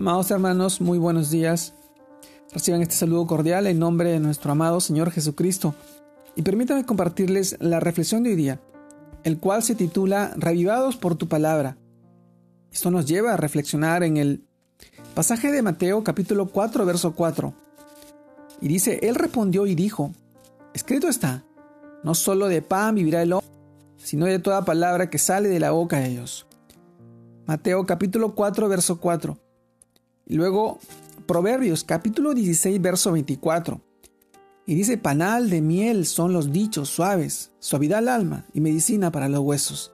Amados hermanos, muy buenos días. Reciban este saludo cordial en nombre de nuestro amado Señor Jesucristo y permítanme compartirles la reflexión de hoy día, el cual se titula Revivados por tu palabra. Esto nos lleva a reflexionar en el pasaje de Mateo capítulo 4 verso 4. Y dice, Él respondió y dijo, Escrito está, no solo de pan vivirá el hombre, sino de toda palabra que sale de la boca de Dios. Mateo capítulo 4 verso 4. Y luego Proverbios capítulo 16 verso 24. Y dice, panal de miel son los dichos suaves, suavidad al alma y medicina para los huesos.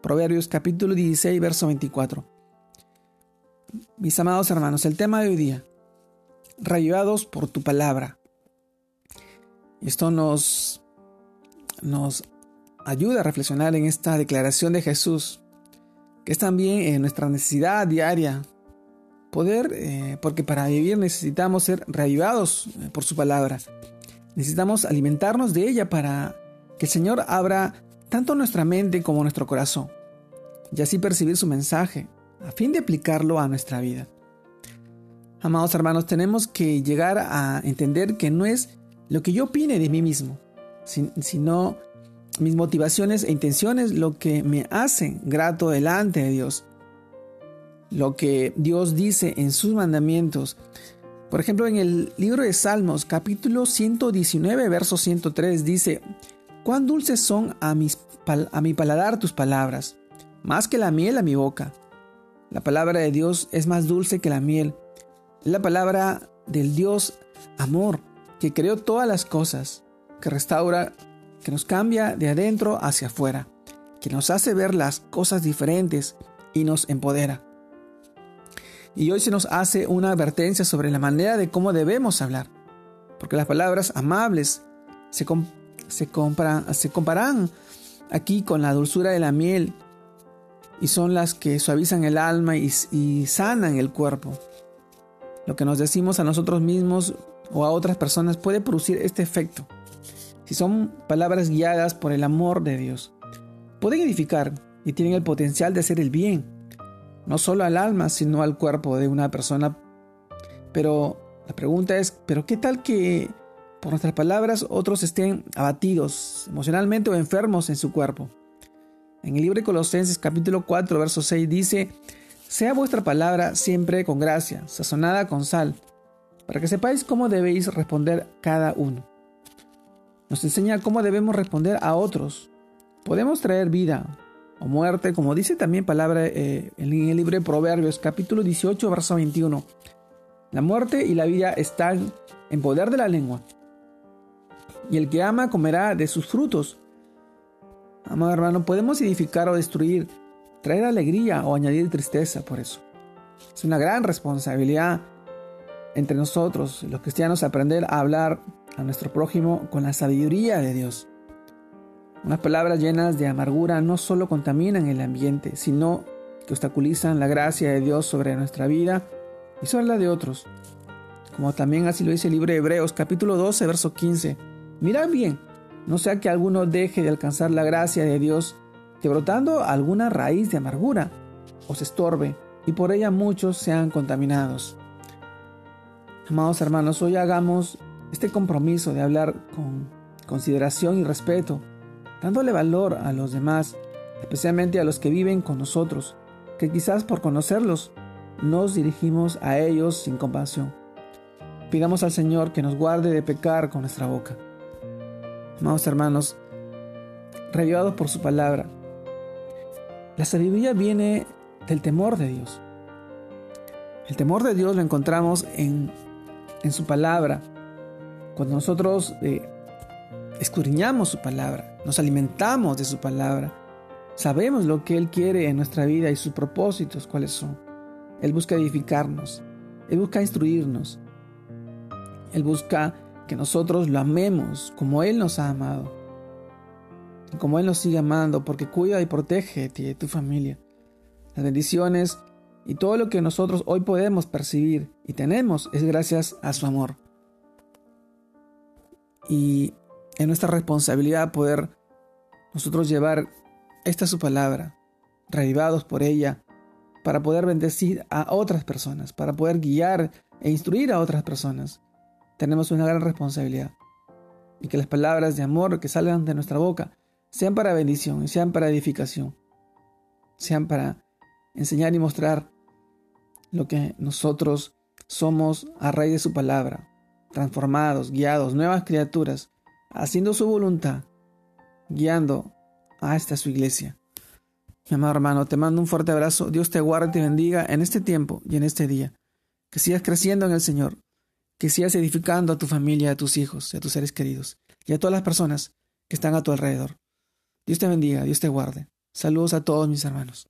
Proverbios capítulo 16 verso 24. Mis amados hermanos, el tema de hoy día, reavivados por tu palabra. Esto nos, nos ayuda a reflexionar en esta declaración de Jesús, que es también en nuestra necesidad diaria poder, eh, porque para vivir necesitamos ser reavivados eh, por su palabra. Necesitamos alimentarnos de ella para que el Señor abra tanto nuestra mente como nuestro corazón y así percibir su mensaje a fin de aplicarlo a nuestra vida. Amados hermanos, tenemos que llegar a entender que no es lo que yo opine de mí mismo, sino mis motivaciones e intenciones lo que me hacen grato delante de Dios lo que Dios dice en sus mandamientos. Por ejemplo, en el libro de Salmos, capítulo 119, verso 103, dice, Cuán dulces son a, mi paladar tus palabras, más que la miel a mi boca. La palabra de Dios es más dulce que la miel. la palabra del Dios amor, que creó todas las cosas, que restaura, que nos cambia de adentro hacia afuera, que nos hace ver las cosas diferentes y nos empodera. Y hoy se nos hace una advertencia sobre la manera de cómo debemos hablar. Porque las palabras amables se, se, comparan aquí con la dulzura de la miel y son las que suavizan el alma y, y sanan el cuerpo. Lo que nos decimos a nosotros mismos o a otras personas puede producir este efecto. Si son palabras guiadas por el amor de Dios, pueden edificar y tienen el potencial de hacer el bien no solo al alma, sino al cuerpo de una persona. Pero la pregunta es, ¿pero qué tal que por nuestras palabras otros estén abatidos emocionalmente o enfermos en su cuerpo? En el libro de Colosenses capítulo 4, verso 6 dice, sea vuestra palabra siempre con gracia, sazonada con sal, para que sepáis cómo debéis responder cada uno. Nos enseña cómo debemos responder a otros. Podemos traer vida, o muerte, como dice también palabra eh, en el libro de Proverbios, capítulo 18, verso 21. La muerte y la vida están en poder de la lengua, y el que ama comerá de sus frutos. Amado hermano, podemos edificar o destruir, traer alegría o añadir tristeza por eso. Es una gran responsabilidad entre nosotros, los cristianos, aprender a hablar a nuestro prójimo con la sabiduría de Dios. Unas palabras llenas de amargura no solo contaminan el ambiente, sino que obstaculizan la gracia de Dios sobre nuestra vida y sobre la de otros. Como también así lo dice el libro de Hebreos capítulo 12, verso 15. Mirad bien, no sea que alguno deje de alcanzar la gracia de Dios, que brotando alguna raíz de amargura os estorbe y por ella muchos sean contaminados. Amados hermanos, hoy hagamos este compromiso de hablar con consideración y respeto dándole valor a los demás, especialmente a los que viven con nosotros, que quizás por conocerlos nos dirigimos a ellos sin compasión. Pidamos al Señor que nos guarde de pecar con nuestra boca. Amados hermanos, revivados por su palabra, la sabiduría viene del temor de Dios. El temor de Dios lo encontramos en, en su palabra. Cuando nosotros eh, escudriñamos su palabra, nos alimentamos de su palabra, sabemos lo que Él quiere en nuestra vida y sus propósitos cuáles son. Él busca edificarnos, Él busca instruirnos, Él busca que nosotros lo amemos como Él nos ha amado, y como Él nos sigue amando, porque cuida y protege de ti y de tu familia. Las bendiciones y todo lo que nosotros hoy podemos percibir y tenemos es gracias a su amor. Y es nuestra responsabilidad poder nosotros llevar esta su palabra, revivados por ella, para poder bendecir a otras personas, para poder guiar e instruir a otras personas. Tenemos una gran responsabilidad. Y que las palabras de amor que salgan de nuestra boca sean para bendición y sean para edificación. Sean para enseñar y mostrar lo que nosotros somos a raíz de su palabra, transformados, guiados, nuevas criaturas, haciendo su voluntad, guiando a esta su iglesia. Mi amado hermano, te mando un fuerte abrazo. Dios te guarde y te bendiga en este tiempo y en este día. Que sigas creciendo en el Señor. Que sigas edificando a tu familia, a tus hijos, a tus seres queridos y a todas las personas que están a tu alrededor. Dios te bendiga, Dios te guarde. Saludos a todos mis hermanos.